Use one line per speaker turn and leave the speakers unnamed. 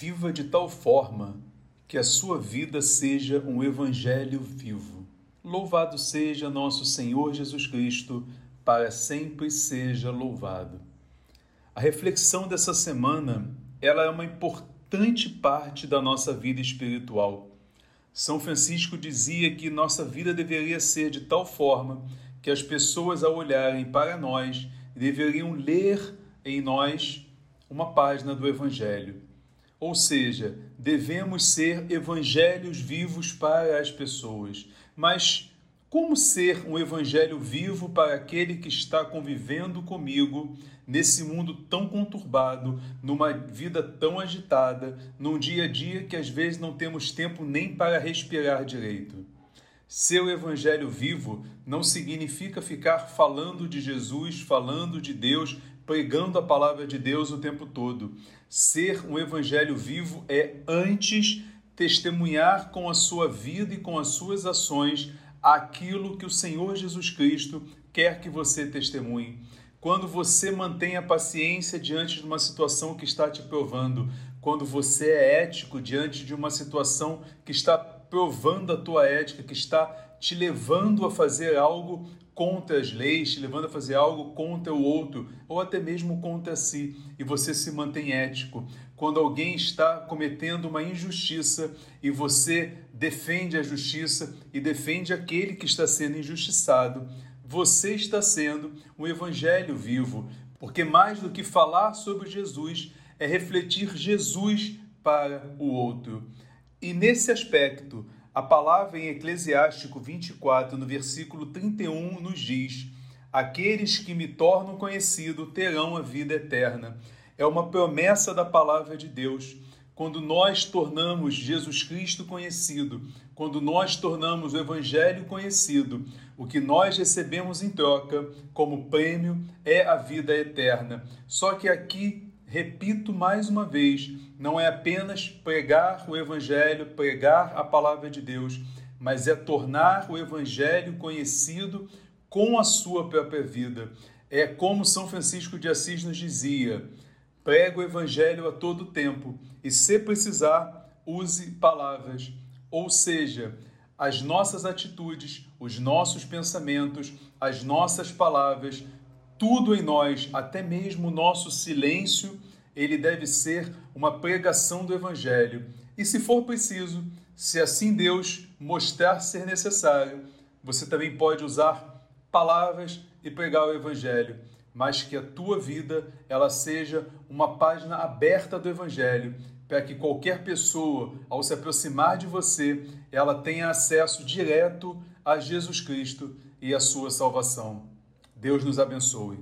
Viva de tal forma que a sua vida seja um evangelho vivo. Louvado seja nosso Senhor Jesus Cristo, para sempre seja louvado. A reflexão dessa semana, ela é uma importante parte da nossa vida espiritual. São Francisco dizia que nossa vida deveria ser de tal forma que as pessoas ao olharem para nós deveriam ler em nós uma página do evangelho ou seja, devemos ser evangelhos vivos para as pessoas. Mas como ser um evangelho vivo para aquele que está convivendo comigo nesse mundo tão conturbado, numa vida tão agitada, num dia a dia que às vezes não temos tempo nem para respirar direito? Ser o evangelho vivo não significa ficar falando de Jesus, falando de Deus, pregando a palavra de Deus o tempo todo. Ser um evangelho vivo é antes testemunhar com a sua vida e com as suas ações aquilo que o Senhor Jesus Cristo quer que você testemunhe. Quando você mantém a paciência diante de uma situação que está te provando, quando você é ético diante de uma situação que está provando a tua ética, que está te levando a fazer algo contra as leis, te levando a fazer algo contra o outro, ou até mesmo contra si, e você se mantém ético. Quando alguém está cometendo uma injustiça e você defende a justiça e defende aquele que está sendo injustiçado, você está sendo um evangelho vivo, porque mais do que falar sobre Jesus é refletir Jesus para o outro. E nesse aspecto, a palavra em Eclesiástico 24, no versículo 31, nos diz: Aqueles que me tornam conhecido terão a vida eterna. É uma promessa da palavra de Deus. Quando nós tornamos Jesus Cristo conhecido, quando nós tornamos o Evangelho conhecido, o que nós recebemos em troca como prêmio é a vida eterna. Só que aqui repito mais uma vez, não é apenas pregar o Evangelho, pregar a palavra de Deus, mas é tornar o Evangelho conhecido com a sua própria vida. É como São Francisco de Assis nos dizia: prega o Evangelho a todo tempo e, se precisar, use palavras. Ou seja, as nossas atitudes, os nossos pensamentos, as nossas palavras tudo em nós, até mesmo o nosso silêncio, ele deve ser uma pregação do Evangelho. E se for preciso, se assim Deus mostrar ser necessário, você também pode usar palavras e pregar o Evangelho, mas que a tua vida ela seja uma página aberta do Evangelho, para que qualquer pessoa, ao se aproximar de você, ela tenha acesso direto a Jesus Cristo e a sua salvação. Deus nos abençoe.